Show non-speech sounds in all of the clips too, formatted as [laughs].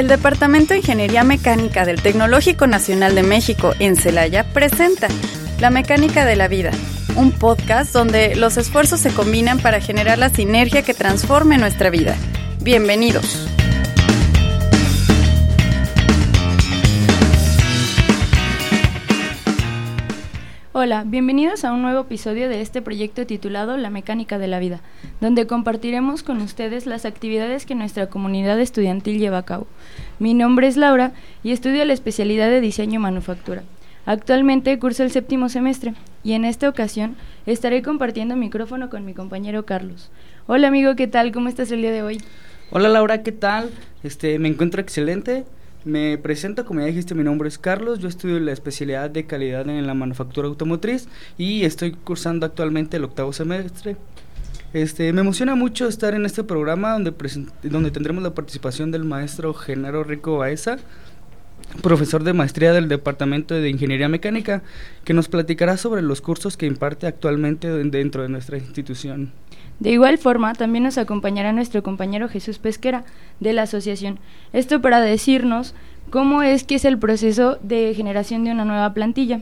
El Departamento de Ingeniería Mecánica del Tecnológico Nacional de México en Celaya presenta La Mecánica de la Vida, un podcast donde los esfuerzos se combinan para generar la sinergia que transforme nuestra vida. Bienvenidos. Hola, bienvenidos a un nuevo episodio de este proyecto titulado La Mecánica de la Vida, donde compartiremos con ustedes las actividades que nuestra comunidad estudiantil lleva a cabo. Mi nombre es Laura y estudio la especialidad de diseño manufactura. Actualmente curso el séptimo semestre y en esta ocasión estaré compartiendo micrófono con mi compañero Carlos. Hola amigo, ¿qué tal? ¿Cómo estás el día de hoy? Hola Laura, ¿qué tal? Este, me encuentro excelente. Me presento, como ya dijiste, mi nombre es Carlos, yo estudio la especialidad de calidad en la manufactura automotriz y estoy cursando actualmente el octavo semestre. Este, me emociona mucho estar en este programa donde, donde tendremos la participación del maestro Genaro Rico Baeza, profesor de maestría del Departamento de Ingeniería Mecánica, que nos platicará sobre los cursos que imparte actualmente dentro de nuestra institución. De igual forma, también nos acompañará nuestro compañero Jesús Pesquera de la asociación. Esto para decirnos cómo es que es el proceso de generación de una nueva plantilla.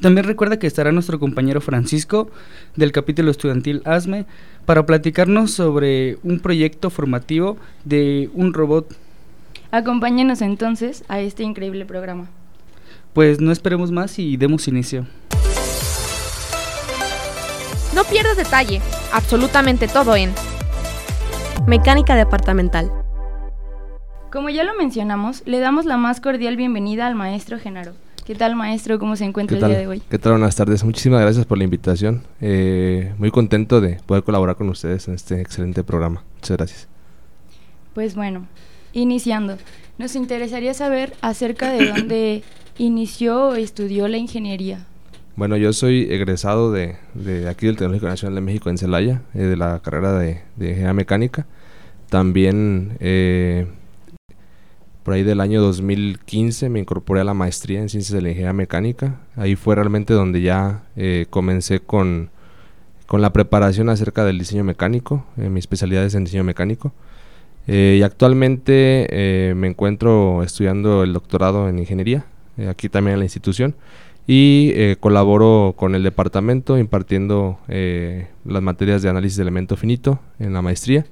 También recuerda que estará nuestro compañero Francisco del capítulo estudiantil ASME para platicarnos sobre un proyecto formativo de un robot. Acompáñenos entonces a este increíble programa. Pues no esperemos más y demos inicio. No pierdas detalle, absolutamente todo en Mecánica Departamental. Como ya lo mencionamos, le damos la más cordial bienvenida al maestro Genaro. ¿Qué tal, maestro? ¿Cómo se encuentra el día de hoy? ¿Qué tal? Buenas tardes. Muchísimas gracias por la invitación. Eh, muy contento de poder colaborar con ustedes en este excelente programa. Muchas gracias. Pues bueno, iniciando, nos interesaría saber acerca de dónde inició o estudió la ingeniería. Bueno, yo soy egresado de, aquí del Tecnológico Nacional de México en Celaya, eh, de la carrera de, Ingeniería Mecánica. También eh, por ahí del año 2015 me incorporé a la maestría en Ciencias de la Ingeniería Mecánica. Ahí fue realmente donde ya eh, comencé con, con, la preparación acerca del diseño mecánico. mi especialidad es en diseño mecánico. y actualmente me encuentro estudiando el doctorado en Ingeniería, aquí también en la institución y eh, colaboro con el departamento impartiendo eh, las materias de análisis de elemento finito en la maestría.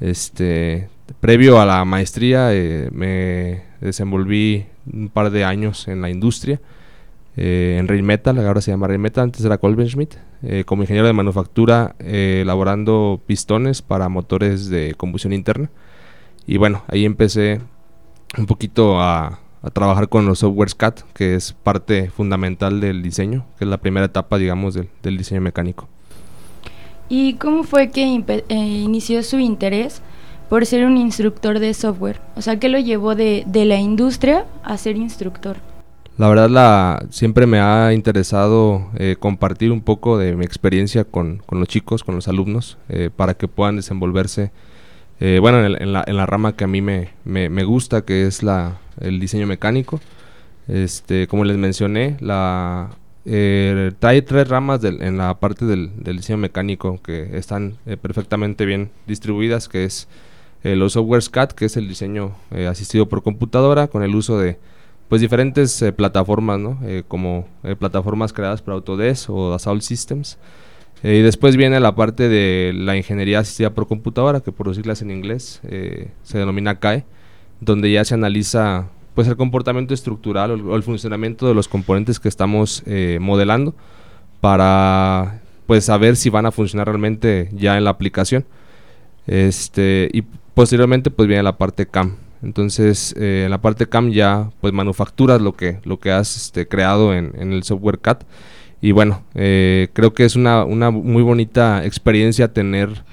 Este, previo a la maestría eh, me desenvolví un par de años en la industria, en Rain Metal, ahora se llama Rain Metal, antes era Colben Schmidt, como ingeniero de manufactura elaborando pistones para motores de combustión interna. Y bueno, ahí empecé un poquito a, a trabajar con los softwares CAD, que es parte fundamental del diseño, que es la primera etapa, digamos, del, diseño mecánico. ¿Y cómo fue que eh, inició su interés por ser un instructor de software? O sea, ¿qué lo llevó de, la industria a ser instructor? La verdad, la, siempre me ha interesado eh, compartir un poco de mi experiencia con, los chicos, con los alumnos, eh, para que puedan desenvolverse, bueno, en, la, en, la, rama que a mí me, me gusta, que es la, el diseño mecánico. Este, como les mencioné, la eh, hay tres ramas en la parte del, diseño mecánico que están eh, perfectamente bien distribuidas, que es eh, los software CAD, que es el diseño asistido por computadora con el uso de pues diferentes plataformas, como plataformas creadas por Autodesk o Dassault Systems. y después viene la parte de la ingeniería asistida por computadora, que por siglas en inglés se denomina CAE donde ya se analiza pues el comportamiento estructural o el, funcionamiento de los componentes que estamos eh, modelando para pues saber si van a funcionar realmente ya en la aplicación. Este y posteriormente pues viene la parte CAM entonces eh, en la parte CAM ya pues manufacturas lo que lo que has este, creado en, el software CAD y bueno eh, creo que es una, una, muy bonita experiencia tener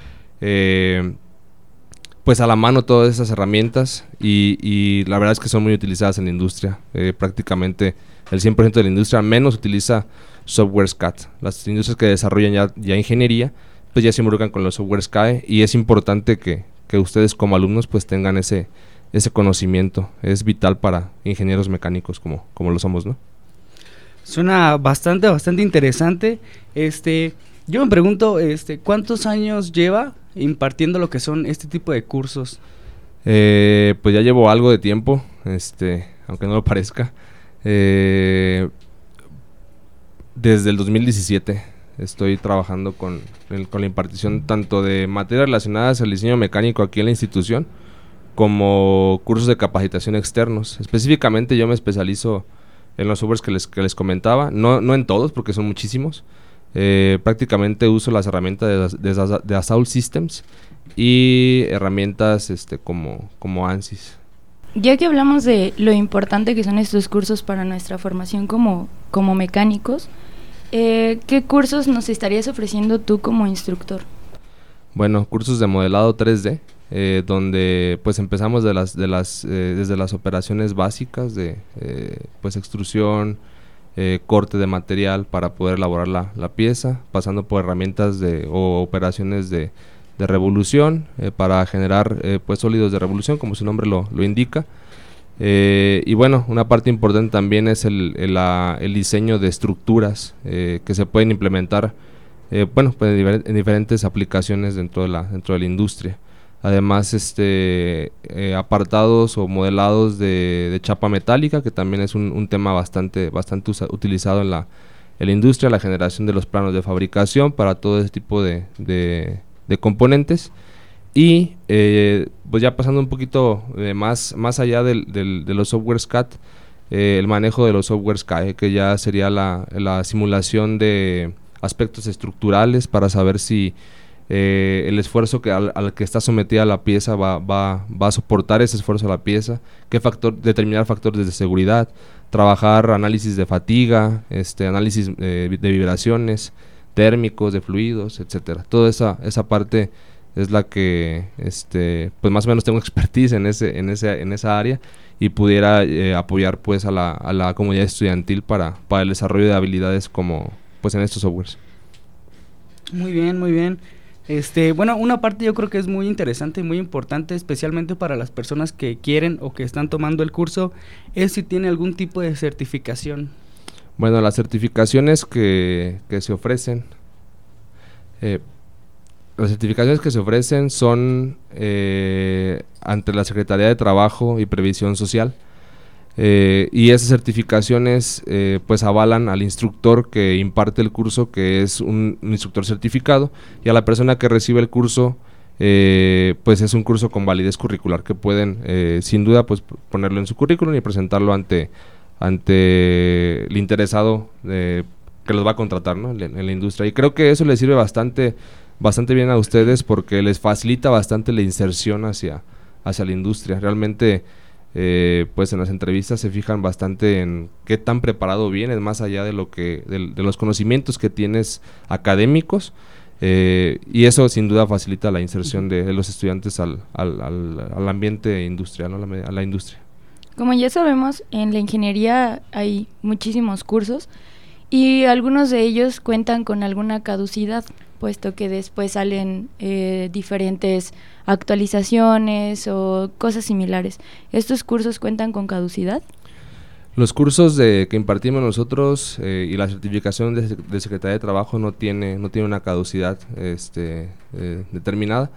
pues a la mano todas esas herramientas y, la verdad es que son muy utilizadas en la industria. Eh, prácticamente el 100% de la industria menos utiliza software CAD. Las industrias que desarrollan ya, ya ingeniería pues ya se involucran con los softwares CAE y es importante que, ustedes como alumnos pues tengan ese, ese conocimiento. Es vital para ingenieros mecánicos como, como lo somos, ¿no? Suena bastante, bastante interesante. Este, yo me pregunto, este, ¿cuántos años lleva impartiendo lo que son este tipo de cursos? Eh, pues ya llevo algo de tiempo, este, aunque no lo parezca. Eh, desde el 2017 estoy trabajando con, con la impartición tanto de materias relacionadas al diseño mecánico aquí en la institución, como cursos de capacitación externos. Específicamente yo me especializo en los softwares que les, que les comentaba, no, no en todos porque son muchísimos. Eh, prácticamente uso las herramientas de, de, de, Assault Systems y herramientas este, como, como ANSYS. Ya que hablamos de lo importante que son estos cursos para nuestra formación como, como mecánicos, eh, ¿qué cursos nos estarías ofreciendo tú como instructor? Bueno, cursos de modelado 3D, eh, donde pues empezamos de las, de las, eh, desde las operaciones básicas de eh, pues extrusión, corte de material para poder elaborar la, la, pieza, pasando por herramientas de, o operaciones de, de revolución para generar pues sólidos de revolución, como su nombre lo, lo indica. y bueno, una parte importante también es el, el diseño de estructuras que se pueden implementar bueno, pues en diferentes aplicaciones dentro de la, dentro de la industria además este eh, apartados o modelados de, chapa metálica que también es un, tema bastante bastante utilizado en la, en la, industria la generación de los planos de fabricación para todo ese tipo de, componentes. Y eh, pues ya pasando un poquito eh, más más allá del, de los softwares CAD el manejo de los softwares CAE que ya sería la, la simulación de aspectos estructurales para saber si eh, el esfuerzo que al, que está sometida la pieza va, va, va, a soportar ese esfuerzo a la pieza, qué factor, determinar factores de seguridad, trabajar análisis de fatiga, este, análisis eh, de vibraciones, térmicos, de fluidos, etcétera. Toda esa, esa parte es la que este, pues más o menos tengo [laughs] expertise en ese, en ese, en esa área y pudiera eh, apoyar pues a la, a la comunidad estudiantil para, para el desarrollo de habilidades como pues en estos softwares. Muy bien, muy bien. Este, bueno, una parte yo creo que es muy interesante y muy importante, especialmente para las personas que quieren o que están tomando el curso, es si tiene algún tipo de certificación. Bueno, las certificaciones que, que se ofrecen, eh, las certificaciones que se ofrecen son eh, ante la Secretaría de Trabajo y Previsión Social. Eh, y esas certificaciones eh, pues avalan al instructor que imparte el curso, que es un, instructor certificado, y a la persona que recibe el curso, eh, pues es un curso con validez curricular que pueden sin duda pues ponerlo en su currículum y presentarlo ante, ante el interesado que los va a contratar ¿no? en, la industria. Y creo que eso les sirve bastante, bastante bien a ustedes porque les facilita bastante la inserción hacia, hacia la industria. Realmente eh, pues en las entrevistas se fijan bastante en qué tan preparado vienes, más allá de lo que de, los conocimientos que tienes académicos. Eh, y eso sin duda facilita la inserción de, los estudiantes al, al, al, ambiente industrial, a, la, industria. Como ya sabemos, en la ingeniería hay muchísimos cursos y algunos de ellos cuentan con alguna caducidad, puesto que después salen eh, diferentes actualizaciones o cosas similares. ¿Estos cursos cuentan con caducidad? Los cursos de, que impartimos nosotros eh, y la certificación de, Secretaría de Trabajo no tiene, no tiene una caducidad este, eh, determinada.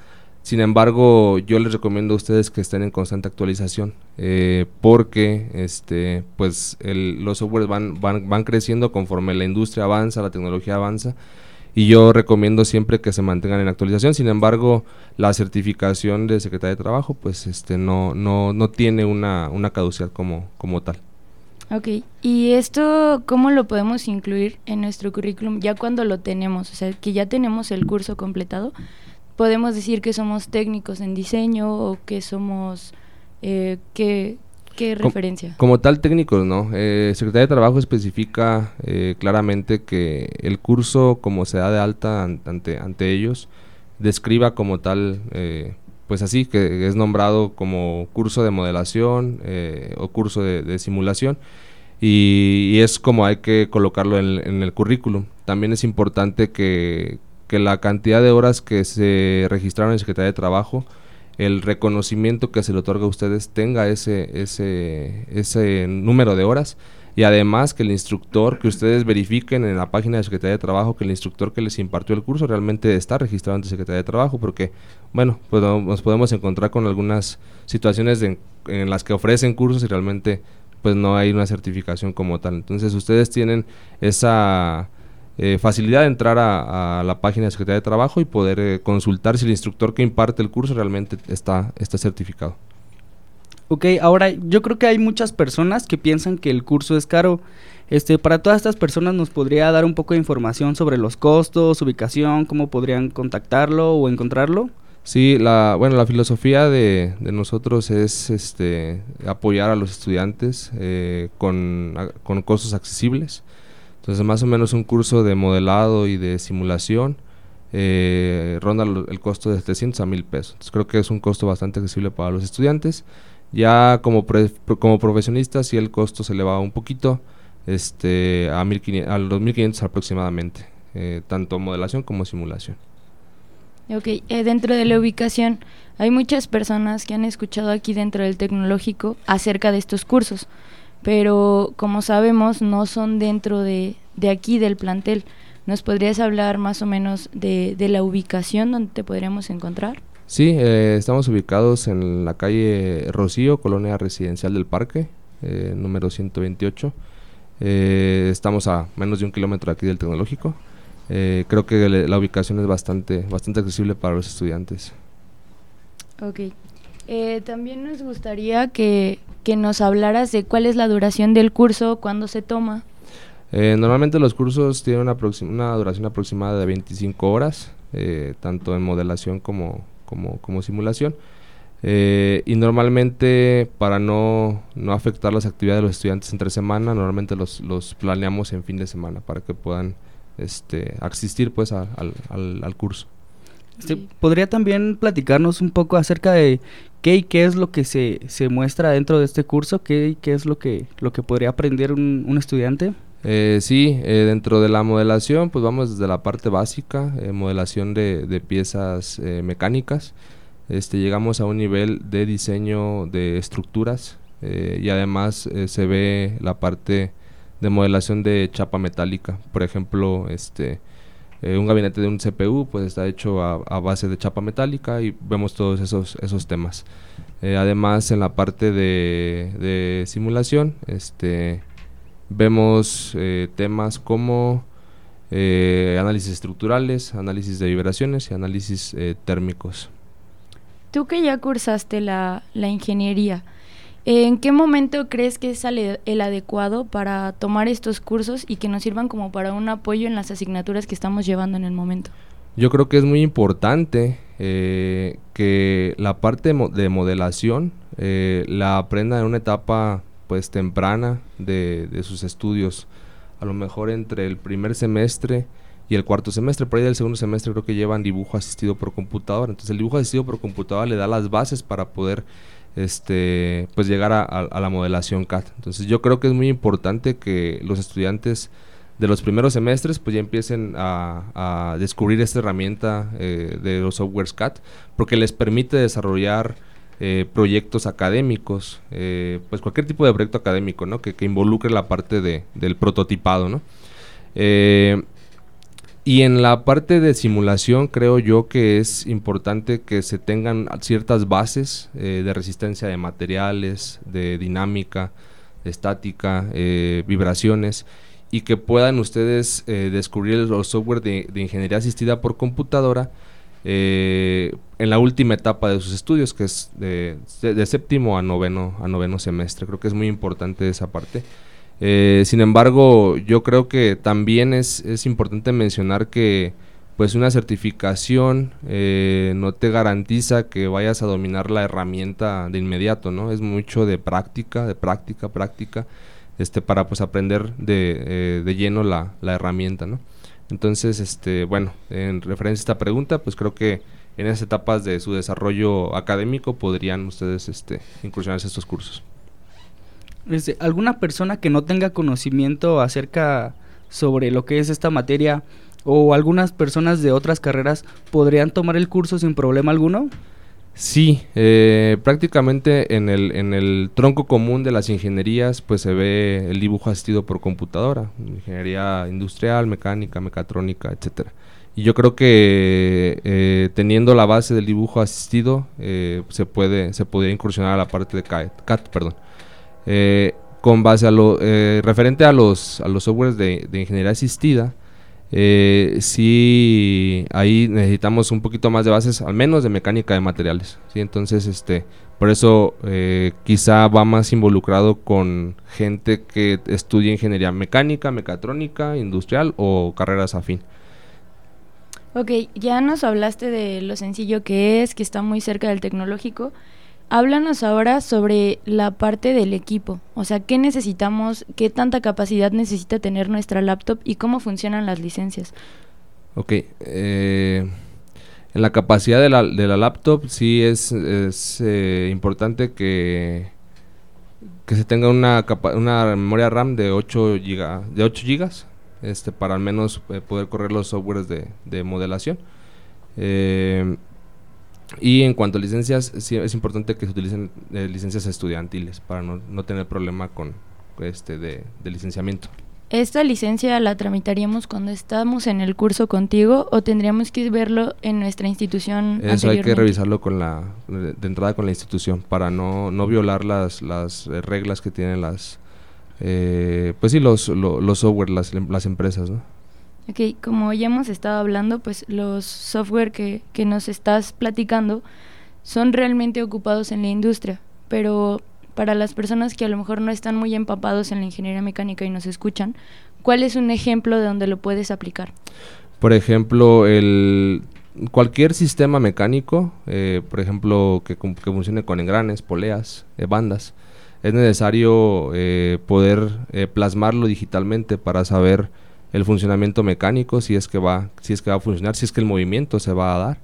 Sin embargo, yo les recomiendo a ustedes que estén en constante actualización eh, porque este, pues los softwares van, van, van creciendo conforme la industria avanza, la tecnología avanza y yo recomiendo siempre que se mantengan en actualización. Sin embargo, la certificación de Secretaría de Trabajo, pues este no, no, no tiene una, una caducidad como, como tal. Ok, ¿y esto cómo lo podemos incluir en nuestro currículum ya cuando lo tenemos? O sea, que ya tenemos el curso completado, podemos decir que somos técnicos en diseño o que somos, eh, que, ¿Qué referencia? Como, tal técnicos, ¿no? Eh, Secretaría de Trabajo especifica eh, claramente que el curso, como se da de alta ante, ante ellos, describa como tal, eh, pues así, que es nombrado como curso de modelación eh, o curso de, simulación. Y, es como hay que colocarlo en, en, el currículum. También es importante que, que la cantidad de horas que se registraron en Secretaría de Trabajo el reconocimiento que se le otorga a ustedes tenga ese, ese, ese número de horas y además que el instructor, que ustedes verifiquen en la página de Secretaría de Trabajo que el instructor que les impartió el curso realmente está registrado ante Secretaría de Trabajo, porque, bueno, pues nos podemos encontrar con algunas situaciones en las que ofrecen cursos y realmente pues no hay una certificación como tal. Entonces ustedes tienen esa eh, facilidad de entrar a, la página de Secretaría de Trabajo y poder eh, consultar si el instructor que imparte el curso realmente está, está certificado. Ok, ahora yo creo que hay muchas personas que piensan que el curso es caro. Este, para todas estas personas nos podría dar un poco de información sobre los costos, ubicación, cómo podrían contactarlo o encontrarlo. Sí, la, bueno, la filosofía de, nosotros es este, apoyar a los estudiantes eh, con, costos accesibles. Entonces, más o menos un curso de modelado y de simulación eh, ronda el costo de 300 a 1000 pesos. Entonces, creo que es un costo bastante accesible para los estudiantes. Ya como, como profesionistas, sí el costo se eleva un poquito este, a, 1500, a los 1500 aproximadamente, eh, tanto modelación como simulación. Ok, eh, dentro de la ubicación, hay muchas personas que han escuchado aquí dentro del tecnológico acerca de estos cursos, pero como sabemos no son dentro de, de aquí del plantel. ¿Nos podrías hablar más o menos de, de la ubicación donde te podríamos encontrar? Sí, eh, estamos ubicados en la calle Rocío, Colonia Residencial del Parque, eh, número 128. estamos a menos de un kilómetro aquí del tecnológico. Eh, creo que la ubicación es bastante, bastante accesible para los estudiantes. Ok. Eh, también nos gustaría que, nos hablaras de cuál es la duración del curso, cuándo se toma. Eh, normalmente los cursos tienen una, una, duración aproximada de 25 horas, tanto en modelación como, como, simulación. y normalmente para no, no, afectar las actividades de los estudiantes entre semana, normalmente los, los planeamos en fin de semana para que puedan este, asistir pues al, al, curso. ¿Podría también platicarnos un poco acerca de qué y qué es lo que se, se muestra dentro de este curso? ¿Qué y qué es lo que, lo que podría aprender un, un estudiante? Eh, sí, eh, dentro de la modelación, pues vamos desde la parte básica, eh, modelación de, de piezas eh, mecánicas. Este, llegamos a un nivel de diseño de estructuras y además se ve la parte de modelación de chapa metálica. Por ejemplo, este eh, un gabinete de un CPU pues está hecho a, base de chapa metálica y vemos todos esos, esos temas. Eh, además, en la parte de, simulación, este, vemos eh, temas como análisis estructurales, análisis de vibraciones y análisis térmicos. Tú que ya cursaste la, la ingeniería, ¿En qué momento crees que es el adecuado para tomar estos cursos y que nos sirvan como para un apoyo en las asignaturas que estamos llevando en el momento? Yo creo que es muy importante eh, que la parte de modelación eh, la aprenda en una etapa pues temprana de, de, sus estudios, a lo mejor entre el primer semestre y el cuarto semestre, por ahí del segundo semestre creo que llevan dibujo asistido por computadora, entonces el dibujo asistido por computadora le da las bases para poder este, pues llegar a, la modelación CAD. Entonces yo creo que es muy importante que los estudiantes de los primeros semestres pues ya empiecen a, descubrir esta herramienta eh, de los softwares CAD porque les permite desarrollar eh, proyectos académicos, eh, pues cualquier tipo de proyecto académico, ¿no? Que, que involucre la parte de, del prototipado, ¿no? Y en la parte de simulación creo yo que es importante que se tengan ciertas bases eh, de resistencia de materiales, de dinámica, de estática, eh, vibraciones y que puedan ustedes eh, descubrir los software de, ingeniería asistida por computadora en la última etapa de sus estudios, que es de, de, séptimo a noveno, a noveno semestre. Creo que es muy importante esa parte. Eh, sin embargo, yo creo que también es, es importante mencionar que pues una certificación eh, no te garantiza que vayas a dominar la herramienta de inmediato, ¿no? Es mucho de práctica, de práctica, práctica, este, para pues aprender de, eh, de lleno la, la, herramienta, ¿no? Entonces, este, bueno, en referencia a esta pregunta, pues creo que en esas etapas de su desarrollo académico podrían ustedes este, incursionarse estos cursos. Este, alguna persona que no tenga conocimiento acerca sobre lo que es esta materia o algunas personas de otras carreras podrían tomar el curso sin problema alguno? Sí, eh, prácticamente en el, en el tronco común de las ingenierías pues se ve el dibujo asistido por computadora, ingeniería industrial, mecánica, mecatrónica, etcétera. Y yo creo que eh, teniendo la base del dibujo asistido eh, se puede se podría incursionar a la parte de CAT, perdón. Con base a lo referente a los a los softwares de, de ingeniería asistida, eh, sí ahí necesitamos un poquito más de bases, al menos de mecánica de materiales. ¿sí? Entonces, este, por eso eh, quizá va más involucrado con gente que estudia ingeniería mecánica, mecatrónica, industrial o carreras afín. Ok, ya nos hablaste de lo sencillo que es, que está muy cerca del tecnológico. Háblanos ahora sobre la parte del equipo, o sea, qué necesitamos, qué tanta capacidad necesita tener nuestra laptop y cómo funcionan las licencias. Ok, eh, en la capacidad de la, de la laptop sí es, eh, importante que, que se tenga una, una memoria RAM de 8, giga, de 8 gigas este, para al menos eh, poder correr los softwares de, de modelación. Eh, y en cuanto a licencias, sí es importante que se utilicen eh, licencias estudiantiles para no, no tener problema con este de, licenciamiento. ¿Esta licencia la tramitaríamos cuando estamos en el curso contigo o tendríamos que verlo en nuestra institución? Eso hay que revisarlo con la de, entrada con la institución para no, no violar las, las eh, reglas que tienen las eh, pues sí los, los, software, las, las empresas, ¿no? Ok, como ya hemos estado hablando, pues los software que, que nos estás platicando son realmente ocupados en la industria, pero para las personas que a lo mejor no están muy empapados en la ingeniería mecánica y nos escuchan, ¿cuál es un ejemplo de donde lo puedes aplicar? Por ejemplo, el cualquier sistema mecánico, eh, por ejemplo, que, que, funcione con engranes, poleas, eh, bandas, es necesario eh, poder plasmarlo digitalmente para saber el funcionamiento mecánico, si es que va, si es que va a funcionar, si es que el movimiento se va a dar.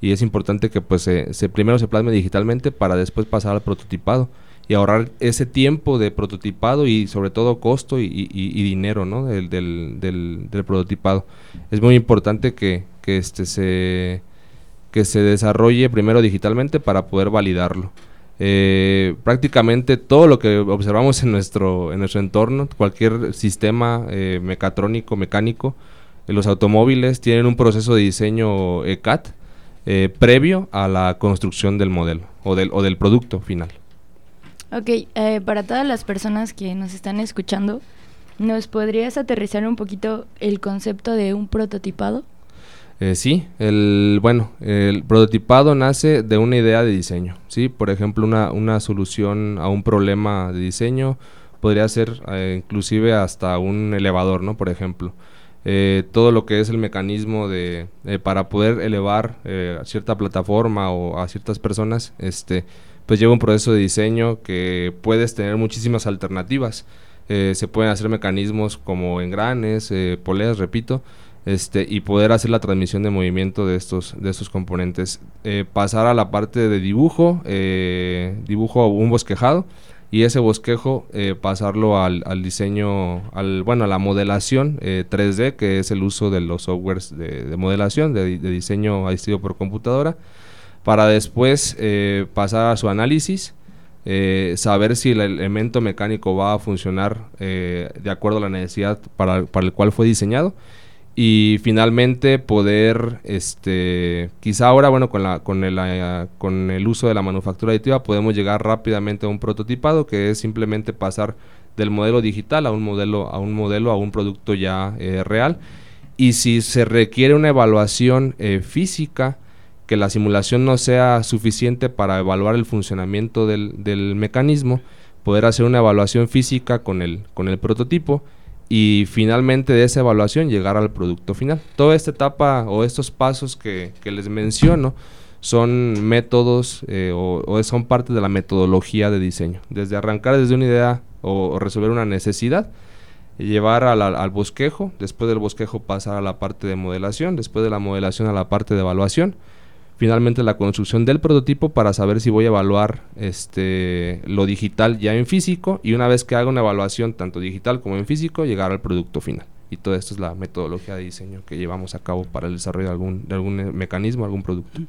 Y es importante que pues se, primero se plasme digitalmente para después pasar al prototipado y ahorrar ese tiempo de prototipado y sobre todo costo y, dinero ¿no? del, del, del, prototipado. Es muy importante que, que, este se, que se desarrolle primero digitalmente para poder validarlo. Eh, prácticamente todo lo que observamos en nuestro, en nuestro entorno, cualquier sistema eh, mecatrónico, mecánico, eh, los automóviles tienen un proceso de diseño ECAT previo a la construcción del modelo o del, o del producto final. Ok, para todas las personas que nos están escuchando, ¿nos podrías aterrizar un poquito el concepto de un prototipado? Eh, sí, el, bueno, el prototipado nace de una idea de diseño, ¿sí? Por ejemplo, una, una solución a un problema de diseño podría ser eh, inclusive hasta un elevador, ¿no? Por ejemplo. Eh, todo lo que es el mecanismo de para poder elevar a cierta plataforma o a ciertas personas, este, pues lleva un proceso de diseño que puedes tener muchísimas alternativas. se pueden hacer mecanismos como engranes, poleas, repito, este, y poder hacer la transmisión de movimiento de estos, de estos componentes. Eh, pasar a la parte de dibujo, eh, dibujo un bosquejado y ese bosquejo eh, pasarlo al, al, diseño, al, bueno, a la modelación 3D, que es el uso de los softwares de, modelación, de, diseño asistido por computadora, para después pasar a su análisis. saber si el elemento mecánico va a funcionar de acuerdo a la necesidad para, para el cual fue diseñado y finalmente poder este quizá ahora bueno con la con el eh, con el uso de la manufactura aditiva podemos llegar rápidamente a un prototipado que es simplemente pasar del modelo digital a un modelo a un modelo a un producto ya eh, real. Y si se requiere una evaluación eh, física que la simulación no sea suficiente para evaluar el funcionamiento del, del mecanismo poder hacer una evaluación física con el con el prototipo y finalmente de esa evaluación llegar al producto final. Toda esta etapa o estos pasos que, les menciono son métodos eh, o, son parte de la metodología de diseño. Desde arrancar desde una idea o, resolver una necesidad, llevar al bosquejo, después del bosquejo pasar a la parte de modelación, después de la modelación a la parte de evaluación finalmente la construcción del prototipo para saber si voy a evaluar este lo digital ya en físico y una vez que haga una evaluación tanto digital como en físico llegar al producto final. Y todo esto es la metodología de diseño que llevamos a cabo para el desarrollo de algún, de algún mecanismo, algún producto.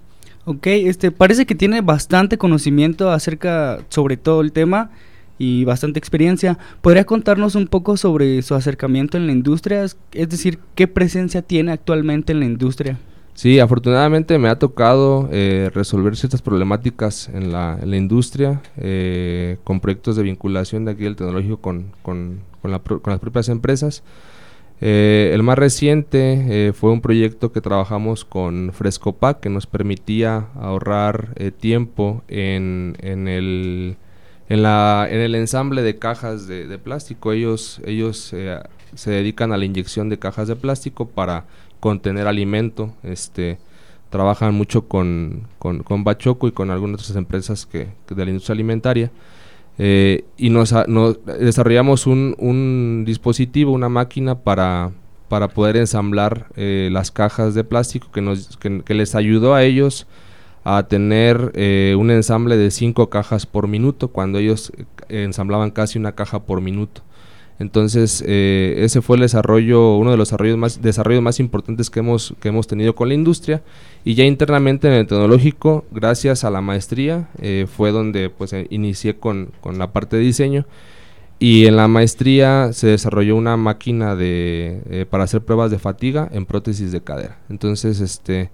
Ok, este, parece que tiene bastante conocimiento acerca sobre todo el tema y bastante experiencia. ¿Podría contarnos un poco sobre su acercamiento en la industria? Es decir, ¿qué presencia tiene actualmente en la industria? Sí, afortunadamente me ha tocado eh, resolver ciertas problemáticas en la, industria eh, con proyectos de vinculación de aquí del tecnológico con, con, con, la, con las propias empresas. Eh, el más reciente fue un proyecto que trabajamos con Frescopac que nos permitía ahorrar tiempo en, en, el, en, la, en el ensamble de cajas de, de plástico. Ellos, ellos se dedican a la inyección de cajas de plástico para contener alimento. Este, trabajan mucho con, con, Bachoco y con algunas otras empresas que, de la industria alimentaria. Eh, y nos, desarrollamos un, un, dispositivo, una máquina para, para poder ensamblar eh, las cajas de plástico que, nos, que, les ayudó a ellos a tener eh, un ensamble de cinco cajas por minuto cuando ellos ensamblaban casi una caja por minuto. Entonces, eh, ese fue el desarrollo, uno de los desarrollos más, importantes que hemos, que hemos tenido con la industria. Y ya internamente en el tecnológico, gracias a la maestría, eh, fue donde pues eh, inicié con, con, la parte de diseño. Y en la maestría se desarrolló una máquina de, para hacer pruebas de fatiga en prótesis de cadera. Entonces, este,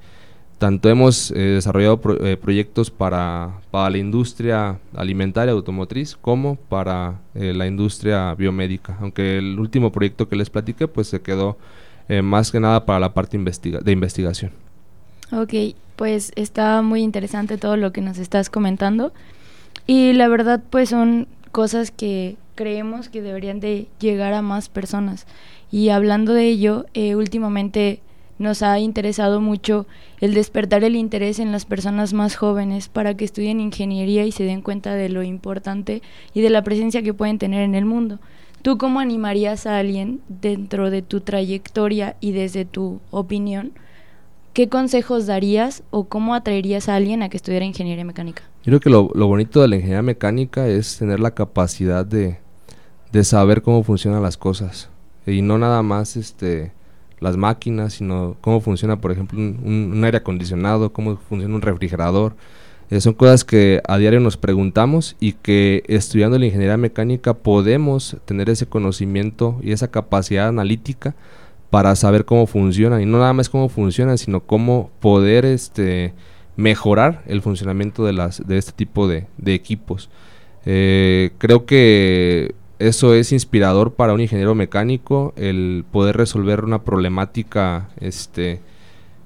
tanto hemos eh, desarrollado eh, proyectos para, para, la industria alimentaria automotriz como para eh, la industria biomédica, aunque el último proyecto que les platiqué pues se quedó más que nada para la parte de investigación. Ok, pues está muy interesante todo lo que nos estás comentando. Y la verdad pues son cosas que creemos que deberían de llegar a más personas. Y hablando de ello, últimamente nos ha interesado mucho el despertar el interés en las personas más jóvenes para que estudien ingeniería y se den cuenta de lo importante y de la presencia que pueden tener en el mundo. ¿Tú cómo animarías a alguien dentro de tu trayectoria y desde tu opinión? ¿Qué consejos darías o cómo atraerías a alguien a que estudiara ingeniería mecánica? Yo creo que lo, lo bonito de la ingeniería mecánica es tener la capacidad de, de saber cómo funcionan las cosas y no nada más este las máquinas, sino cómo funciona, por ejemplo, un, aire acondicionado, cómo funciona un refrigerador. Eh, son cosas que a diario nos preguntamos y que estudiando la ingeniería mecánica podemos tener ese conocimiento y esa capacidad analítica para saber cómo funcionan y no nada más cómo funcionan, sino cómo poder este, mejorar el funcionamiento de, las, de este tipo de, equipos. Eh, creo que eso es inspirador para un ingeniero mecánico, el poder resolver una problemática este,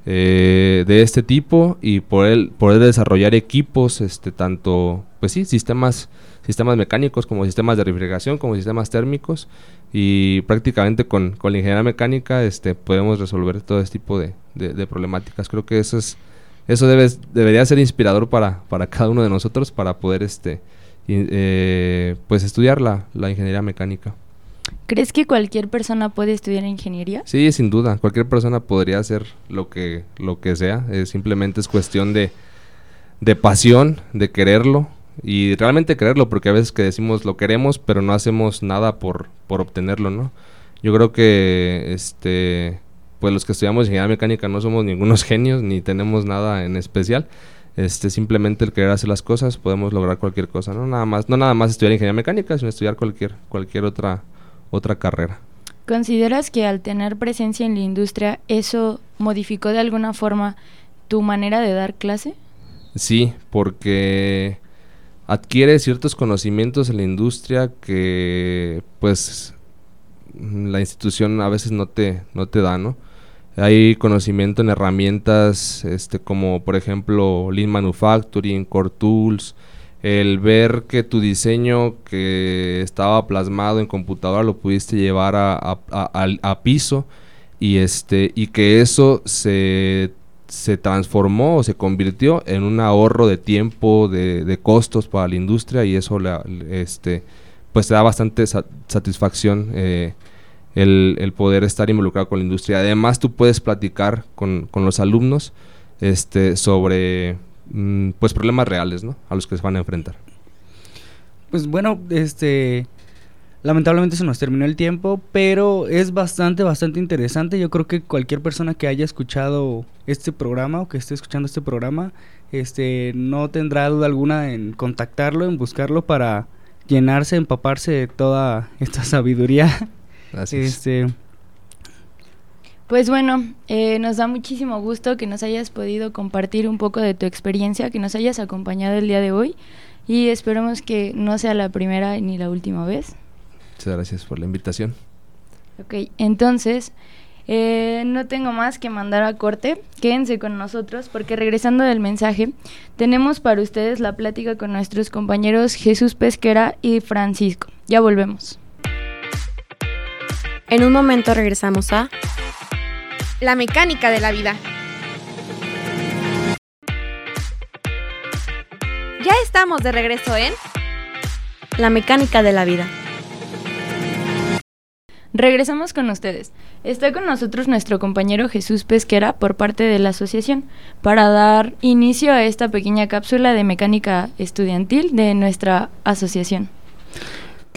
eh, de este tipo y poder, desarrollar equipos, este, tanto, pues sí, sistemas, sistemas mecánicos como sistemas de refrigeración, como sistemas térmicos y prácticamente con, con la ingeniería mecánica este, podemos resolver todo este tipo de, problemáticas. Creo que eso es eso debe, debería ser inspirador para, para cada uno de nosotros para poder este, eh, pues estudiar la, ingeniería mecánica. ¿Crees que cualquier persona puede estudiar ingeniería? Sí, sin duda. Cualquier persona podría hacer lo que, lo que sea. simplemente es cuestión de, de pasión, de quererlo y realmente quererlo, porque a veces que decimos lo queremos, pero no hacemos nada por, por obtenerlo, ¿no? Yo creo que este pues los que estudiamos ingeniería mecánica no somos ningunos [laughs] genios ni tenemos nada en especial este simplemente el querer hacer las cosas podemos lograr cualquier cosa no nada más no nada más estudiar ingeniería mecánica sino estudiar cualquier cualquier otra otra carrera. Consideras que al tener presencia en la industria eso modificó de alguna forma tu manera de dar clase sí porque adquiere ciertos conocimientos en la industria que pues la institución a veces no te no te da no hay conocimiento en herramientas este, como por ejemplo Lean Manufacturing, Core Tools, el ver que tu diseño que estaba plasmado en computadora lo pudiste llevar a, piso y, este, y que eso se, se, transformó o se convirtió en un ahorro de tiempo, de, costos para la industria y eso este, pues te da bastante satisfacción. Eh, el, poder estar involucrado con la industria. Además, tú puedes platicar con, los alumnos este, sobre mm, pues problemas reales ¿no? a los que se van a enfrentar. Pues bueno, este lamentablemente se nos terminó el tiempo, pero es bastante, bastante interesante. Yo creo que cualquier persona que haya escuchado este programa o que esté escuchando este programa, este, no tendrá duda alguna en contactarlo, en buscarlo para llenarse, empaparse de toda esta sabiduría. [laughs] Gracias. Este, Pues bueno, eh, nos da muchísimo gusto que nos hayas podido compartir un poco de tu experiencia, que nos hayas acompañado el día de hoy y esperemos que no sea la primera ni la última vez. Muchas gracias por la invitación. Ok, entonces eh, no tengo más que mandar a corte. Quédense con nosotros porque regresando del mensaje, tenemos para ustedes la plática con nuestros compañeros Jesús Pesquera y Francisco. Ya volvemos. En un momento regresamos a La mecánica de la vida. Ya estamos de regreso en La mecánica de la vida. Regresamos con ustedes. Está con nosotros nuestro compañero Jesús Pesquera por parte de la asociación para dar inicio a esta pequeña cápsula de mecánica estudiantil de nuestra asociación.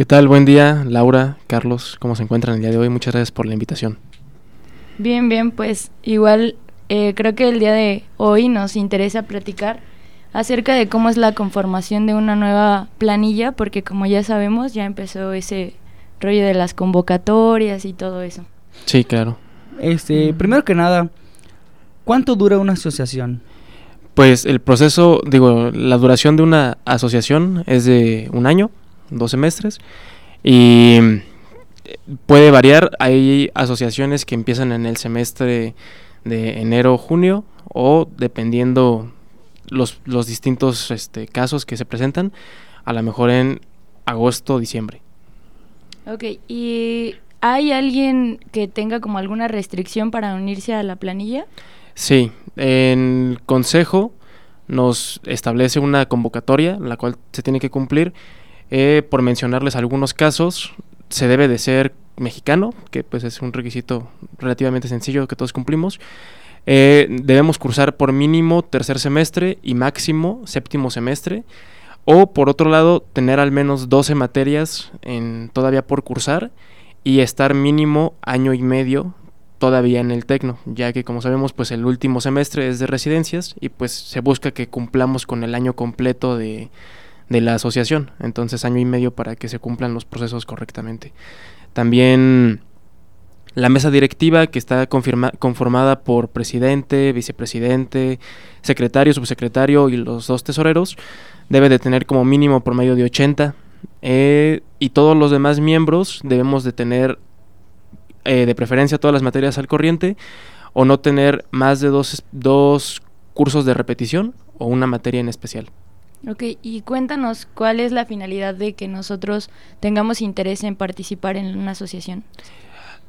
¿Qué tal? Buen día, Laura, Carlos, ¿cómo se encuentran el día de hoy? Muchas gracias por la invitación. Bien, bien, pues igual eh, creo que el día de hoy nos interesa platicar acerca de cómo es la conformación de una nueva planilla, porque como ya sabemos, ya empezó ese rollo de las convocatorias y todo eso. Sí, claro. este, primero que nada, ¿cuánto dura una asociación? Pues el proceso, digo, la duración de una asociación es de un año, dos semestres, y eh, puede variar. Hay asociaciones que empiezan en el semestre de enero-junio o dependiendo los, los distintos este, casos que se presentan, a lo mejor en agosto-diciembre. Ok, ¿y hay alguien que tenga como alguna restricción para unirse a la planilla? Sí, en el consejo nos establece una convocatoria, la cual se tiene que cumplir. Eh, por mencionarles algunos casos, se debe de ser mexicano, que pues es un requisito relativamente sencillo que todos cumplimos. Eh, debemos cursar por mínimo tercer semestre y máximo séptimo semestre. O por otro lado, tener al menos 12 materias en, todavía por cursar y estar mínimo año y medio todavía en el tecno, ya que como sabemos pues el último semestre es de residencias y pues se busca que cumplamos con el año completo de, de la asociación, entonces año y medio para que se cumplan los procesos correctamente. También la mesa directiva que está conformada por presidente, vicepresidente, secretario, subsecretario y los dos tesoreros debe de tener como mínimo por medio de 80 eh, y todos los demás miembros debemos de tener eh, de preferencia todas las materias al corriente o no tener más de dos, dos cursos de repetición o una materia en especial. Ok, y cuéntanos cuál es la finalidad de que nosotros tengamos interés en participar en una asociación.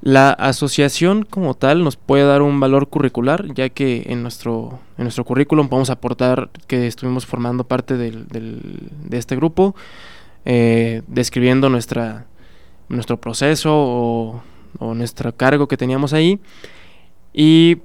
La asociación como tal nos puede dar un valor curricular, ya que en nuestro, en nuestro currículum podemos aportar que estuvimos formando parte del, del, de este grupo, eh, describiendo nuestra, nuestro proceso o, o, nuestro cargo que teníamos ahí. Y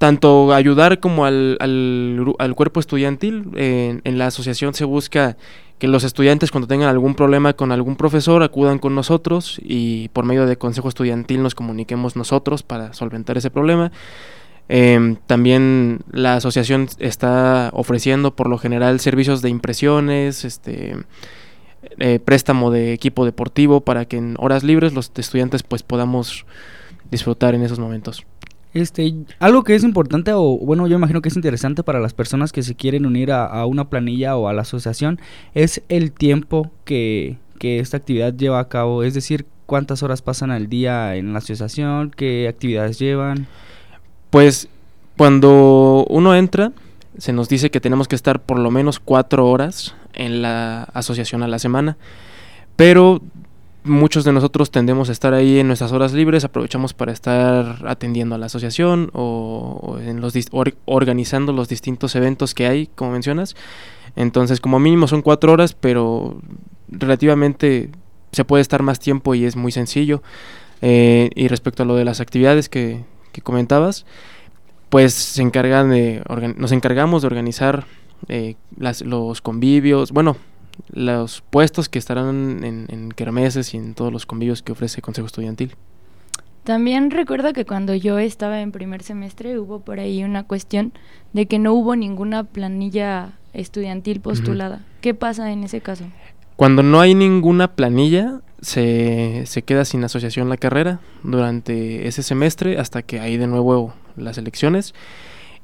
tanto ayudar como al, al, cuerpo estudiantil, en la asociación se busca que los estudiantes cuando tengan algún problema con algún profesor acudan con nosotros y por medio de consejo estudiantil nos comuniquemos nosotros para solventar ese problema. Eh, también la asociación está ofreciendo por lo general servicios de impresiones, este, eh, préstamo de equipo deportivo para que en horas libres los estudiantes pues podamos disfrutar en esos momentos. Este, algo que es importante o bueno, yo imagino que es interesante para las personas que se quieren unir a, una planilla o a la asociación es el tiempo que, que, esta actividad lleva a cabo, es decir, cuántas horas pasan al día en la asociación, qué actividades llevan. Pues cuando uno entra, se nos dice que tenemos que estar por lo menos cuatro horas en la asociación a la semana, pero muchos de nosotros tendemos a estar ahí en nuestras horas libres, aprovechamos para estar atendiendo a la asociación o, en los or, organizando los distintos eventos que hay, como mencionas. Entonces, como mínimo son cuatro horas, pero relativamente se puede estar más tiempo y es muy sencillo. Eh, y respecto a lo de las actividades que, que comentabas, pues se encargan de nos encargamos de organizar eh, las, los convivios, bueno, los puestos que estarán en, en kermeses y en todos los convivios que ofrece Consejo Estudiantil. También recuerdo que cuando yo estaba en primer semestre hubo por ahí una cuestión de que no hubo ninguna planilla estudiantil postulada. ¿Qué pasa en ese caso? Cuando no hay ninguna planilla, se, se, queda sin asociación la carrera durante ese semestre hasta que hay de nuevo las elecciones.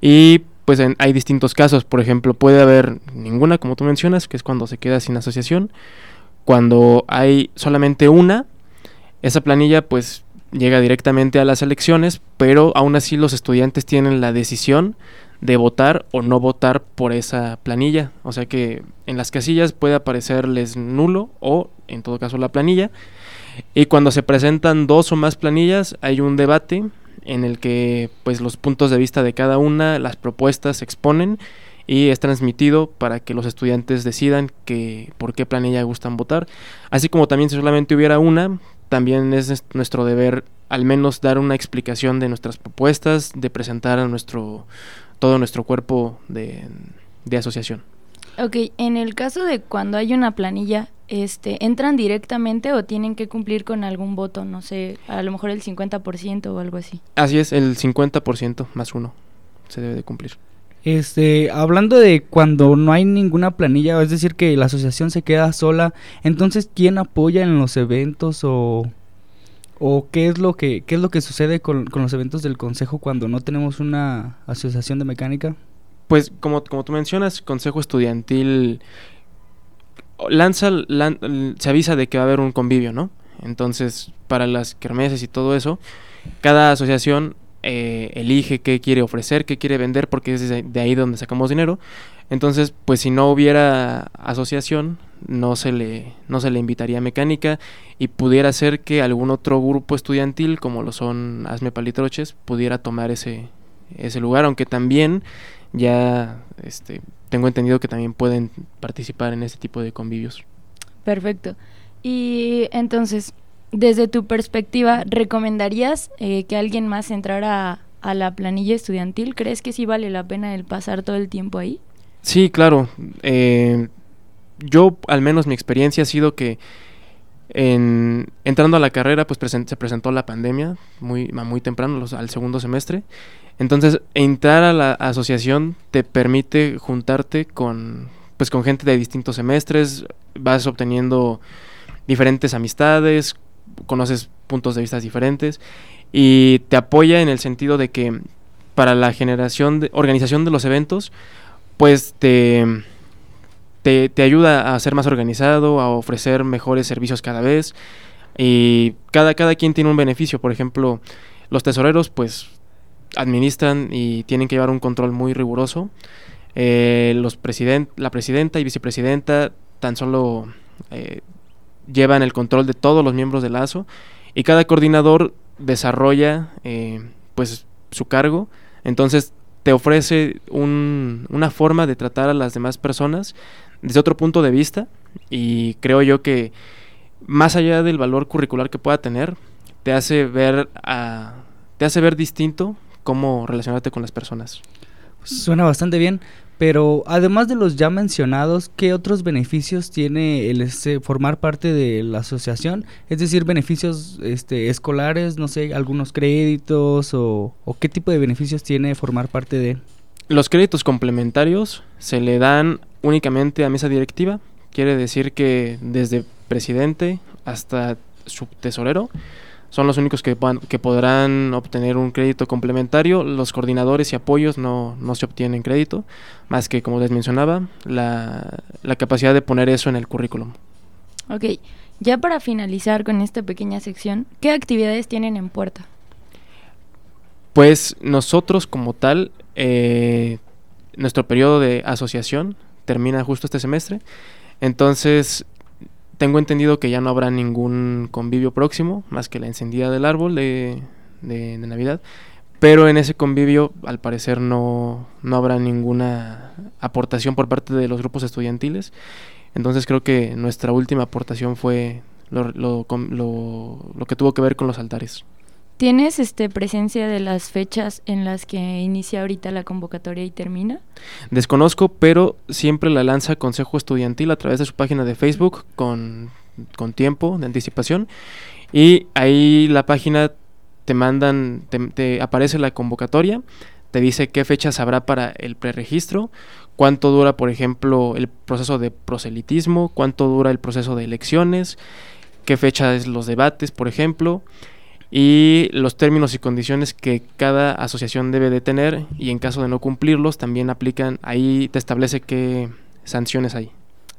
Y pues en, hay distintos casos. Por ejemplo, puede haber ninguna, como tú mencionas, que es cuando se queda sin asociación. Cuando hay solamente una, esa planilla pues llega directamente a las elecciones, pero aún así los estudiantes tienen la decisión de votar o no votar por esa planilla. O sea que en las casillas puede aparecerles nulo o en todo caso la planilla. Y cuando se presentan dos o más planillas hay un debate en el que pues los puntos de vista de cada una, las propuestas se exponen y es transmitido para que los estudiantes decidan que, por qué planilla gustan votar. Así como también si solamente hubiera una, también es nuestro deber al menos dar una explicación de nuestras propuestas, de presentar a nuestro todo nuestro cuerpo de, de asociación. Ok, en el caso de cuando hay una planilla, este, ¿entran directamente o tienen que cumplir con algún voto? No sé, a lo mejor el 50% o algo así. Así es, el 50% más uno se debe de cumplir. Este, hablando de cuando no hay ninguna planilla, es decir, que la asociación se queda sola, entonces ¿quién apoya en los eventos o, o qué es lo que qué es lo que sucede con, con los eventos del consejo cuando no tenemos una asociación de mecánica? Pues como, como tú mencionas, Consejo Estudiantil lanza, se avisa de que va a haber un convivio, ¿no? Entonces, para las kermeses y todo eso, cada asociación eh, elige qué quiere ofrecer, qué quiere vender, porque es de ahí donde sacamos dinero. Entonces, pues si no hubiera asociación, no se le, no se le invitaría a mecánica y pudiera ser que algún otro grupo estudiantil, como lo son Asme Palitroches, pudiera tomar ese, ese lugar, aunque también ya este, tengo entendido que también pueden participar en ese tipo de convivios. Perfecto. Y entonces, desde tu perspectiva, ¿recomendarías eh, que alguien más entrara a, la planilla estudiantil? ¿Crees que sí vale la pena el pasar todo el tiempo ahí? Sí, claro. Eh, yo, al menos mi experiencia ha sido que en, entrando a la carrera, pues se presentó la pandemia muy, muy temprano, al segundo semestre. Entonces, entrar a la asociación te permite juntarte con, pues, con gente de distintos semestres, vas obteniendo diferentes amistades, conoces puntos de vista diferentes y te apoya en el sentido de que para la generación de organización de los eventos, pues te, te, te, ayuda a ser más organizado, a ofrecer mejores servicios cada vez y cada, cada quien tiene un beneficio. Por ejemplo, los tesoreros pues administran y tienen que llevar un control muy riguroso. Eh, los president la presidenta y vicepresidenta tan solo eh, llevan el control de todos los miembros del ASO y cada coordinador desarrolla eh, pues su cargo. Entonces te ofrece un, una forma de tratar a las demás personas desde otro punto de vista y creo yo que más allá del valor curricular que pueda tener, te hace ver te hace ver distinto cómo relacionarte con las personas. Suena bastante bien, pero además de los ya mencionados, ¿qué otros beneficios tiene el este, formar parte de la asociación? Es decir, beneficios este, escolares, no sé, algunos créditos o, o qué tipo de beneficios tiene formar parte de... Los créditos complementarios se le dan únicamente a mesa directiva, quiere decir que desde presidente hasta subtesorero son los únicos que, que podrán obtener un crédito complementario. Los coordinadores y apoyos no, no se obtienen crédito, más que, como les mencionaba, la, la capacidad de poner eso en el currículum. Ok, ya para finalizar con esta pequeña sección, ¿qué actividades tienen en puerta? Pues nosotros como tal, eh, nuestro periodo de asociación termina justo este semestre, entonces tengo entendido que ya no habrá ningún convivio próximo, más que la encendida del árbol de, Navidad. Pero en ese convivio, al parecer, no, no habrá ninguna aportación por parte de los grupos estudiantiles. Entonces creo que nuestra última aportación fue lo, lo, lo que tuvo que ver con los altares. ¿Tienes este presencia de las fechas en las que inicia ahorita la convocatoria y termina? Desconozco, pero siempre la lanza Consejo Estudiantil a través de su página de Facebook con, con tiempo de anticipación. Y ahí la página te mandan, te, aparece la convocatoria, te dice qué fechas habrá para el preregistro, cuánto dura, por ejemplo, el proceso de proselitismo, cuánto dura el proceso de elecciones, qué fecha es los debates, por ejemplo y los términos y condiciones que cada asociación debe de tener y en caso de no cumplirlos también aplican, ahí te establece qué sanciones hay.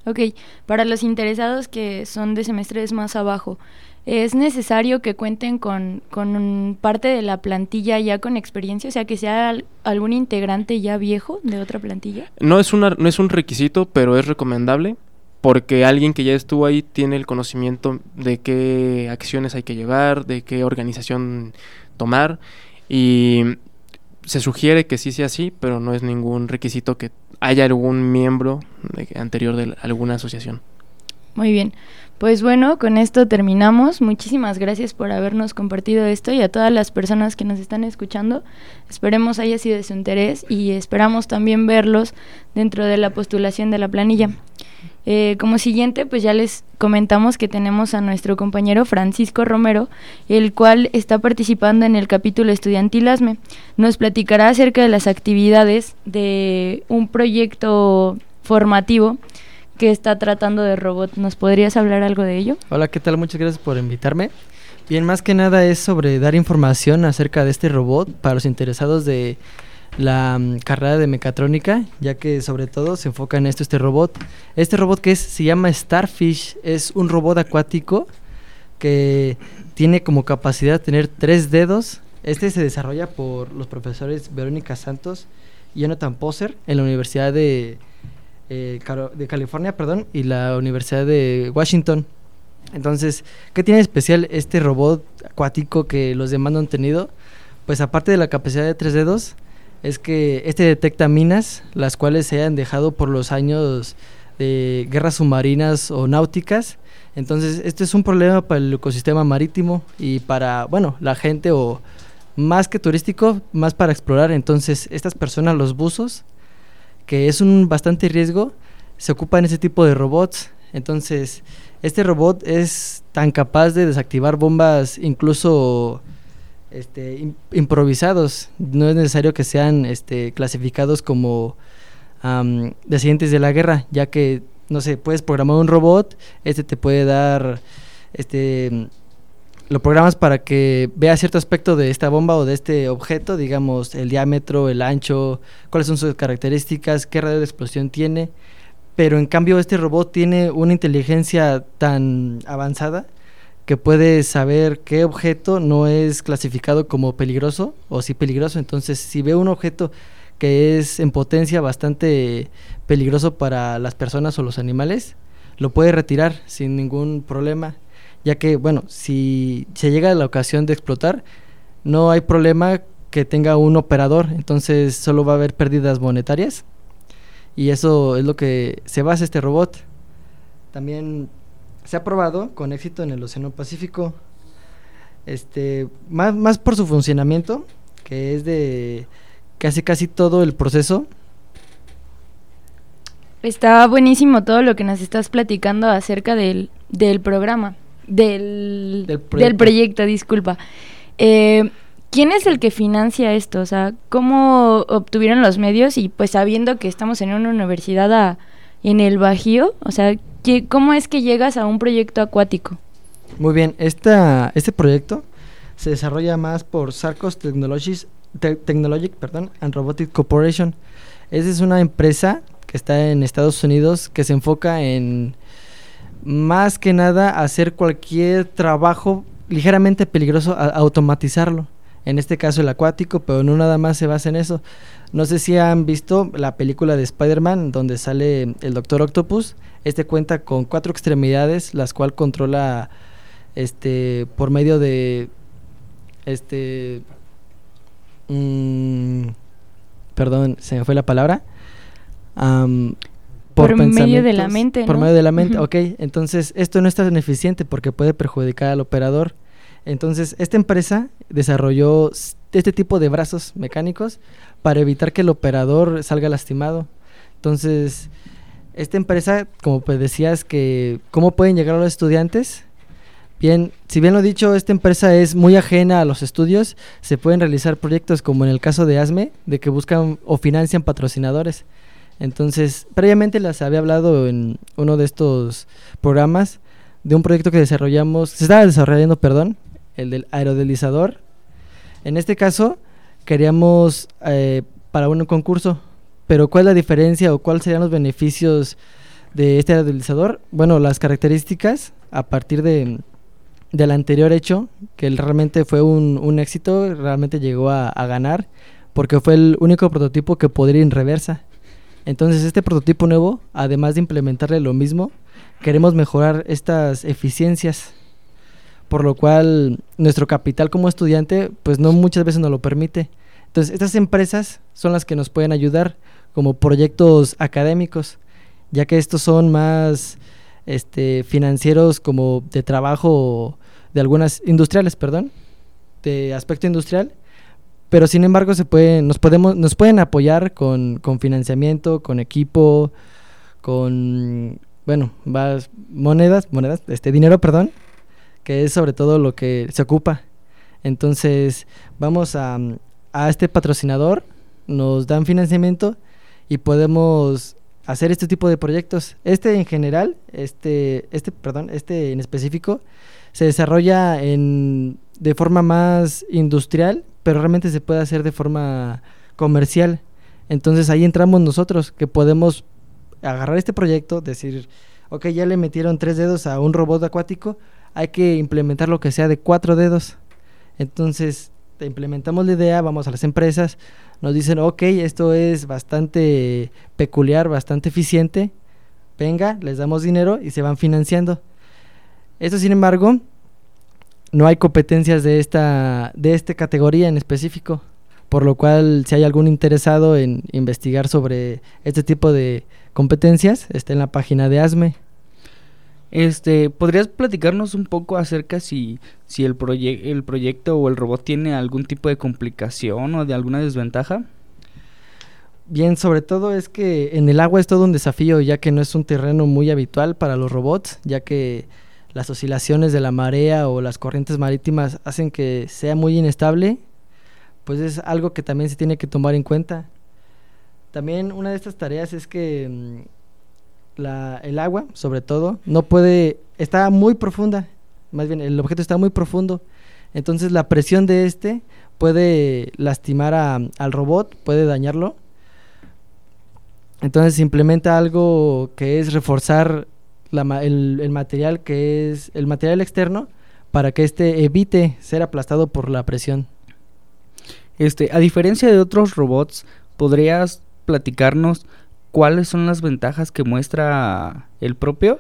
Ok, para los interesados que son de semestres más abajo, ¿es necesario que cuenten con, con parte de la plantilla ya con experiencia? O sea, que sea algún integrante ya viejo de otra plantilla. No es, una, no es un requisito, pero es recomendable porque alguien que ya estuvo ahí tiene el conocimiento de qué acciones hay que llevar, de qué organización tomar y se sugiere que sí sea así, pero no es ningún requisito que haya algún miembro anterior de alguna asociación. Muy bien. Pues bueno, con esto terminamos. Muchísimas gracias por habernos compartido esto y a todas las personas que nos están escuchando. Esperemos haya sido de su interés y esperamos también verlos dentro de la postulación de la planilla. Eh, como siguiente, pues ya les comentamos que tenemos a nuestro compañero Francisco Romero, el cual está participando en el capítulo estudiantil ASME. Nos platicará acerca de las actividades de un proyecto formativo que está tratando de robot. ¿Nos podrías hablar algo de ello? Hola, ¿qué tal? Muchas gracias por invitarme. Bien, más que nada es sobre dar información acerca de este robot para los interesados de la mm, carrera de mecatrónica, ya que sobre todo se enfoca en esto este robot. Este robot que es, se llama Starfish, es un robot acuático que tiene como capacidad tener tres dedos. Este se desarrolla por los profesores Verónica Santos y Jonathan Poser en la Universidad de, eh, de California perdón, y la Universidad de Washington. Entonces, ¿qué tiene especial este robot acuático que los demás no han tenido? Pues aparte de la capacidad de tres dedos, es que este detecta minas, las cuales se hayan dejado por los años de guerras submarinas o náuticas. Entonces, este es un problema para el ecosistema marítimo y para, bueno, la gente o más que turístico, más para explorar. Entonces, estas personas, los buzos, que es un bastante riesgo, se ocupan ese tipo de robots. Entonces, este robot es tan capaz de desactivar bombas incluso este, improvisados. No es necesario que sean este, clasificados como um, descendientes de la guerra, ya que, no sé, puedes programar un robot, este te puede dar, este, lo programas para que vea cierto aspecto de esta bomba o de este objeto, digamos, el diámetro, el ancho, cuáles son sus características, qué radio de explosión tiene. Pero en cambio este robot tiene una inteligencia tan avanzada que puede saber qué objeto no es clasificado como peligroso o sí peligroso. Entonces, si ve un objeto que es en potencia bastante peligroso para las personas o los animales, lo puede retirar sin ningún problema, ya que, bueno, si se llega a la ocasión de explotar, no hay problema que tenga un operador, entonces solo va a haber pérdidas monetarias. Y eso es lo que se basa este robot. También se ha probado con éxito en el Océano Pacífico. Este, más, más por su funcionamiento, que es de casi casi todo el proceso. Está buenísimo todo lo que nos estás platicando acerca del, del programa, del, del, proyecto. disculpa. Eh, ¿Quién es el que financia esto? O sea, ¿cómo obtuvieron los medios? Y pues sabiendo que estamos en una universidad en el Bajío, o sea, ¿Cómo es que llegas a un proyecto acuático? Muy bien, esta, este proyecto se desarrolla más por Sarcos Technologies, Technologic perdón, and Robotic Corporation. Esa es una empresa que está en Estados Unidos que se enfoca en más que nada hacer cualquier trabajo ligeramente peligroso, automatizarlo. En este caso el acuático, pero no nada más se basa en eso. No sé si han visto la película de Spider-Man donde sale el Doctor Octopus este cuenta con cuatro extremidades, las cuales controla este por medio de este mm, perdón, se me fue la palabra. Por, medio de la mente. Por medio de la mente, ok. Entonces, esto no es tan eficiente porque puede perjudicar al operador. Entonces, esta empresa desarrolló este tipo de brazos mecánicos para evitar que el operador salga lastimado. Entonces, esta empresa, como pues decías, que cómo pueden llegar a los estudiantes. Bien, si bien lo dicho, esta empresa es muy ajena a los estudios, se pueden realizar proyectos como en el caso de ASME, de que buscan o financian patrocinadores. Entonces, previamente les había hablado en uno de estos programas de un proyecto que desarrollamos, se estaba desarrollando, perdón, el del aerodelizador. En este caso, queríamos eh, para un concurso, pero ¿cuál es la diferencia o cuáles serían los beneficios de este aerodelizador? Bueno, las características a partir de del anterior hecho, que realmente fue un, un éxito, realmente llegó a, a, ganar, porque fue el único prototipo que podría ir en reversa. Entonces este prototipo nuevo, además de implementarle lo mismo, queremos mejorar estas eficiencias, por lo cual nuestro capital como estudiante pues no muchas veces nos lo permite. Entonces estas empresas son las que nos pueden ayudar como proyectos académicos, ya que estos son más este, financieros como de trabajo de algunas industriales, perdón, de aspecto industrial, pero sin embargo se pueden, nos podemos, nos pueden apoyar con, con financiamiento, con equipo, con bueno, más monedas, monedas, este dinero, perdón, que es sobre todo lo que se ocupa. Entonces, vamos a, a este patrocinador, nos dan financiamiento y podemos hacer este tipo de proyectos. Este en general, este, este, perdón, este en específico, se desarrolla en, de forma más industrial, pero realmente se puede hacer de forma comercial. Entonces ahí entramos nosotros, que podemos agarrar este proyecto, decir, ok, ya le metieron tres dedos a un robot acuático, hay que implementar lo que sea de cuatro dedos. Entonces, implementamos la idea, vamos a las empresas, nos dicen, ok, esto es bastante peculiar, bastante eficiente, venga, les damos dinero y se van financiando. Esto, sin embargo, no hay competencias de esta, de esta categoría en específico, por lo cual si hay algún interesado en investigar sobre este tipo de competencias, está en la página de ASME. Este, ¿podrías platicarnos un poco acerca si, si el, el proyecto o el robot tiene algún tipo de complicación o de alguna desventaja? Bien, sobre todo es que en el agua es todo un desafío, ya que no es un terreno muy habitual para los robots, ya que las oscilaciones de la marea o las corrientes marítimas hacen que sea muy inestable, pues es algo que también se tiene que tomar en cuenta. También una de estas tareas es que mm, el agua, sobre todo, no puede, está muy profunda, más bien el objeto está muy profundo, entonces la presión de este puede lastimar a, al robot, puede dañarlo. Entonces se implementa algo que es reforzar la, el, el, material que es el material externo para que este evite ser aplastado por la presión. Este, a diferencia de otros robots, ¿podrías platicarnos cuáles son las ventajas que muestra el propio?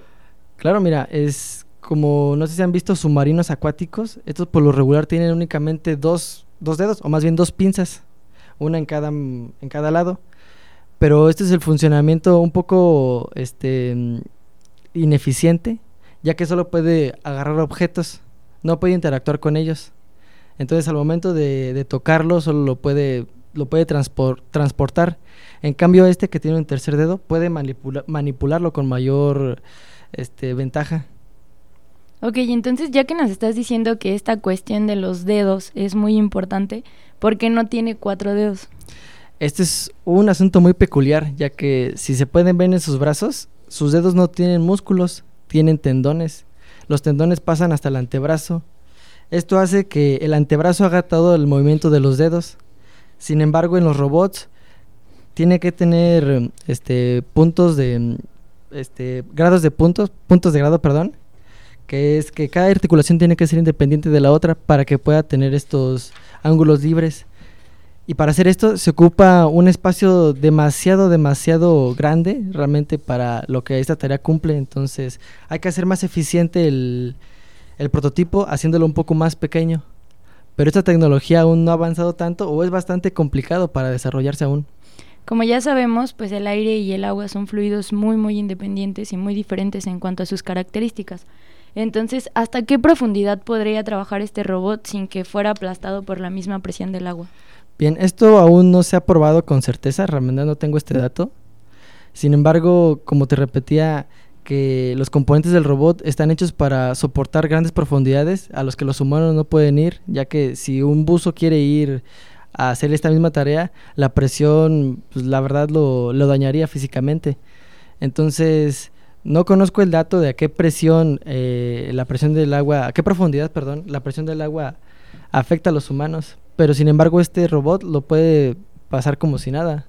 Claro, mira, es como, no sé si han visto submarinos acuáticos, estos por lo regular tienen únicamente dos, dos dedos, o más bien dos pinzas, una en cada, en cada lado. Pero este es el funcionamiento un poco este, ineficiente, ya que solo puede agarrar objetos, no puede interactuar con ellos. Entonces al momento de, de tocarlo solo lo puede, lo puede transpor, transportar en cambio, este que tiene un tercer dedo puede manipula manipularlo con mayor este, ventaja. Ok, entonces ya que nos estás diciendo que esta cuestión de los dedos es muy importante, ¿por qué no tiene cuatro dedos? Este es un asunto muy peculiar, ya que si se pueden ver en sus brazos, sus dedos no tienen músculos, tienen tendones. Los tendones pasan hasta el antebrazo. Esto hace que el antebrazo haga todo el movimiento de los dedos. Sin embargo, en los robots, tiene que tener este puntos de este grados de puntos, puntos de grado, perdón, que es que cada articulación tiene que ser independiente de la otra para que pueda tener estos ángulos libres. Y para hacer esto se ocupa un espacio demasiado, demasiado grande realmente para lo que esta tarea cumple. Entonces hay que hacer más eficiente el, el prototipo haciéndolo un poco más pequeño. Pero esta tecnología aún no ha avanzado tanto o es bastante complicado para desarrollarse aún. Como ya sabemos, pues el aire y el agua son fluidos muy muy independientes y muy diferentes en cuanto a sus características. Entonces, ¿hasta qué profundidad podría trabajar este robot sin que fuera aplastado por la misma presión del agua? Bien, esto aún no se ha probado con certeza, realmente no tengo este dato. Sin embargo, como te repetía, que los componentes del robot están hechos para soportar grandes profundidades a los que los humanos no pueden ir, ya que si un buzo quiere ir a hacer esta misma tarea, la presión, pues la verdad lo, dañaría físicamente. Entonces, no conozco el dato de a qué presión, eh, la presión del agua, a qué profundidad, perdón, la presión del agua afecta a los humanos, pero sin embargo este robot lo puede pasar como si nada.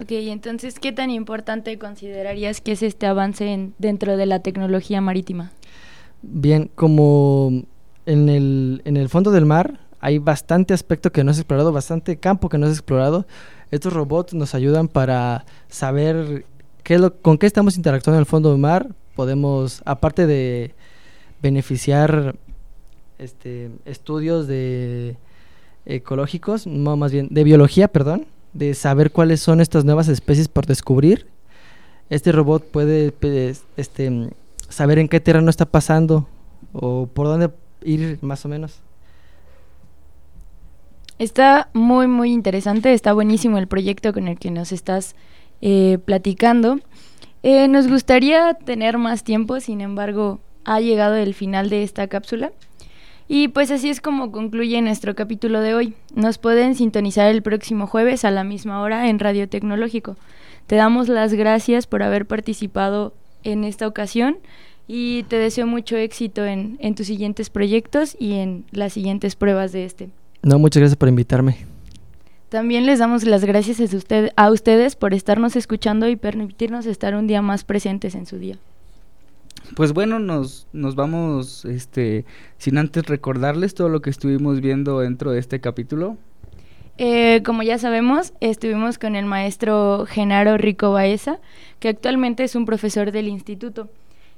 Ok, entonces, ¿qué tan importante considerarías que es este avance en, dentro de la tecnología marítima? Bien, como en el, en el fondo del mar hay bastante aspecto que no es explorado, bastante campo que no es explorado, estos robots nos ayudan para saber qué es lo, con qué estamos interactuando en el fondo del mar. Podemos, aparte de beneficiar este, estudios de ecológicos, no más bien de biología, perdón, de saber cuáles son estas nuevas especies por descubrir. Este robot puede este, saber en qué terreno está pasando o por dónde ir más o menos. Está muy, muy interesante, está buenísimo el proyecto con el que nos estás eh, platicando. Eh, nos gustaría tener más tiempo, sin embargo, ha llegado el final de esta cápsula. Y pues así es como concluye nuestro capítulo de hoy. Nos pueden sintonizar el próximo jueves a la misma hora en Radio Tecnológico. Te damos las gracias por haber participado en esta ocasión y te deseo mucho éxito en, tus siguientes proyectos y en las siguientes pruebas de este. No, muchas gracias por invitarme. También les damos las gracias a, a ustedes por estarnos escuchando y permitirnos estar un día más presentes en su día. Pues bueno, nos, nos vamos, este, sin antes recordarles todo lo que estuvimos viendo dentro de este capítulo. Eh, como ya sabemos, estuvimos con el maestro Genaro Rico Baeza, que actualmente es un profesor del instituto.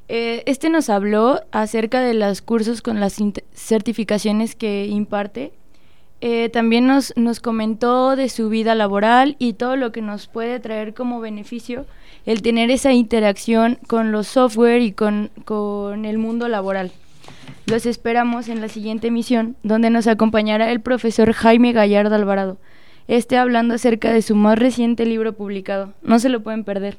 Eh, este nos habló acerca de los cursos con las certificaciones que imparte. Eh, también nos, nos comentó de su vida laboral y todo lo que nos puede traer como beneficio el tener esa interacción con los software y con, con el mundo laboral. Los esperamos en la siguiente emisión, donde nos acompañará el profesor Jaime Gallardo Alvarado, este hablando acerca de su más reciente libro publicado. No se lo pueden perder.